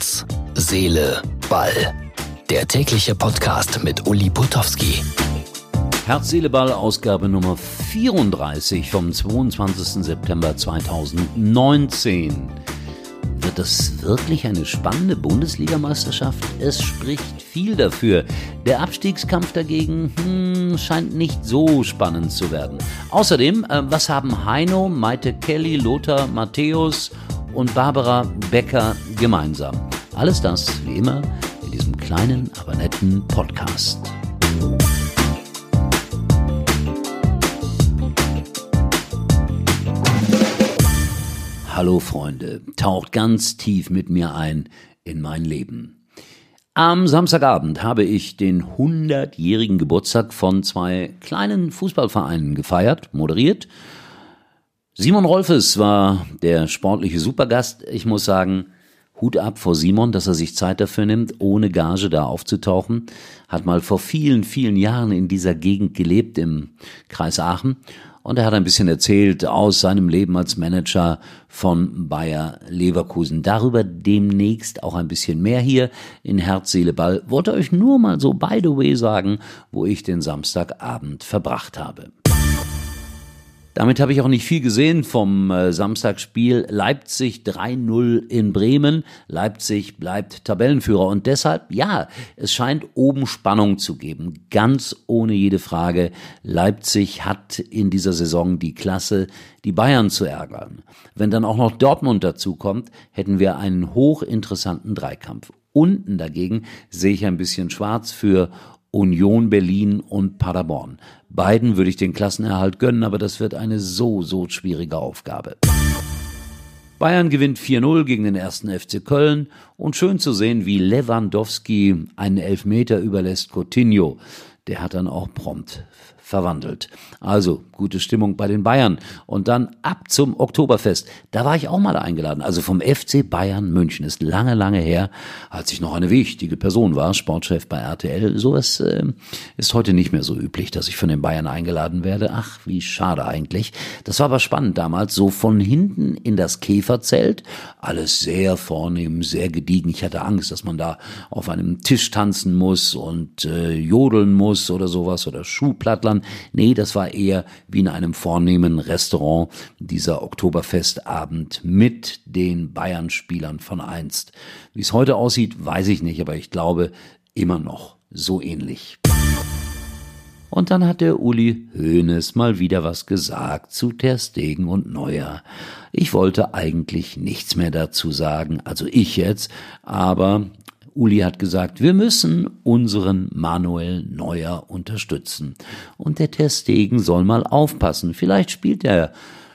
Herz, Seele, Ball. Der tägliche Podcast mit Uli Putowski. Herz, Seele, Ball, Ausgabe Nummer 34 vom 22. September 2019. Wird das wirklich eine spannende Bundesligameisterschaft? Es spricht viel dafür. Der Abstiegskampf dagegen hm, scheint nicht so spannend zu werden. Außerdem, äh, was haben Heino, Maite Kelly, Lothar, Matthäus und Barbara Becker gemeinsam? Alles das, wie immer, in diesem kleinen, aber netten Podcast. Hallo Freunde, taucht ganz tief mit mir ein in mein Leben. Am Samstagabend habe ich den 100-jährigen Geburtstag von zwei kleinen Fußballvereinen gefeiert, moderiert. Simon Rolfes war der sportliche Supergast. Ich muss sagen, Hut ab vor Simon, dass er sich Zeit dafür nimmt, ohne Gage da aufzutauchen. Hat mal vor vielen, vielen Jahren in dieser Gegend gelebt, im Kreis Aachen. Und er hat ein bisschen erzählt aus seinem Leben als Manager von Bayer Leverkusen. Darüber demnächst auch ein bisschen mehr hier in Herz, Seele, Ball. Wollte euch nur mal so by the way sagen, wo ich den Samstagabend verbracht habe. Damit habe ich auch nicht viel gesehen vom äh, Samstagsspiel. Leipzig 3-0 in Bremen. Leipzig bleibt Tabellenführer und deshalb, ja, es scheint oben Spannung zu geben. Ganz ohne jede Frage. Leipzig hat in dieser Saison die Klasse, die Bayern zu ärgern. Wenn dann auch noch Dortmund dazu kommt, hätten wir einen hochinteressanten Dreikampf. Unten dagegen sehe ich ein bisschen schwarz für Union Berlin und Paderborn. Beiden würde ich den Klassenerhalt gönnen, aber das wird eine so, so schwierige Aufgabe. Bayern gewinnt 4-0 gegen den ersten FC Köln und schön zu sehen, wie Lewandowski einen Elfmeter überlässt Coutinho. Der hat dann auch prompt verwandelt. Also gute Stimmung bei den Bayern. Und dann ab zum Oktoberfest. Da war ich auch mal eingeladen. Also vom FC Bayern München. Ist lange, lange her, als ich noch eine wichtige Person war, Sportchef bei RTL. Sowas äh, ist heute nicht mehr so üblich, dass ich von den Bayern eingeladen werde. Ach, wie schade eigentlich. Das war aber spannend damals. So von hinten in das Käferzelt. Alles sehr vornehm, sehr gediegen. Ich hatte Angst, dass man da auf einem Tisch tanzen muss und äh, jodeln muss oder sowas oder Schuhplattlern Nee, das war eher wie in einem vornehmen Restaurant dieser Oktoberfestabend mit den Bayern-Spielern von einst. Wie es heute aussieht, weiß ich nicht, aber ich glaube immer noch so ähnlich. Und dann hat der Uli Hoeneß mal wieder was gesagt zu Ter Stegen und Neuer. Ich wollte eigentlich nichts mehr dazu sagen, also ich jetzt, aber Uli hat gesagt, wir müssen unseren Manuel Neuer unterstützen. Und der Testegen soll mal aufpassen. Vielleicht spielt der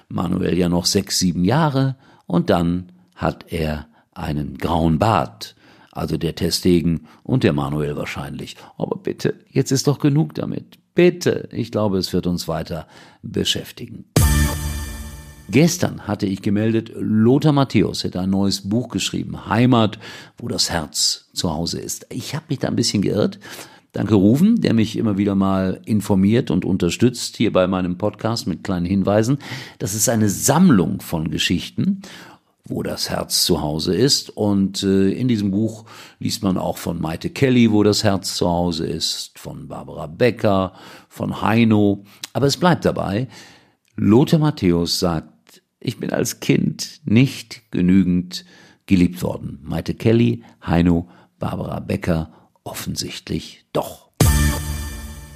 Manuel ja noch sechs, sieben Jahre und dann hat er einen grauen Bart. Also der Testegen und der Manuel wahrscheinlich. Aber bitte, jetzt ist doch genug damit. Bitte, ich glaube, es wird uns weiter beschäftigen. Gestern hatte ich gemeldet, Lothar Matthäus hätte ein neues Buch geschrieben, Heimat, wo das Herz zu Hause ist. Ich habe mich da ein bisschen geirrt. Danke Rufen, der mich immer wieder mal informiert und unterstützt hier bei meinem Podcast mit kleinen Hinweisen. Das ist eine Sammlung von Geschichten wo das Herz zu Hause ist. Und äh, in diesem Buch liest man auch von Maite Kelly, wo das Herz zu Hause ist, von Barbara Becker, von Heino. Aber es bleibt dabei. Lothar Matthäus sagt, ich bin als Kind nicht genügend geliebt worden. Maite Kelly, Heino, Barbara Becker offensichtlich doch.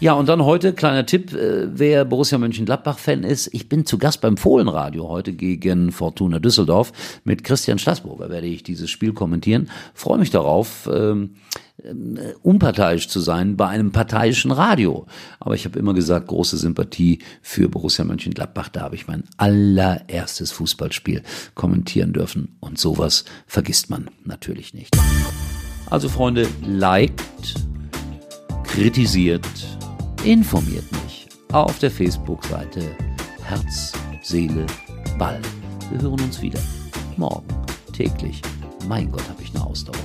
Ja, und dann heute, kleiner Tipp, äh, wer Borussia Mönchengladbach-Fan ist, ich bin zu Gast beim Fohlenradio heute gegen Fortuna Düsseldorf. Mit Christian Straßburger werde ich dieses Spiel kommentieren. Freue mich darauf. Ähm, äh, unparteiisch zu sein bei einem parteiischen Radio. Aber ich habe immer gesagt, große Sympathie für Borussia Mönchengladbach. Da habe ich mein allererstes Fußballspiel kommentieren dürfen. Und sowas vergisst man natürlich nicht. Also Freunde, liked, kritisiert, informiert mich auf der Facebook-Seite Herz, Seele, Ball. Wir hören uns wieder. Morgen, täglich. Mein Gott, habe ich eine Ausdauer.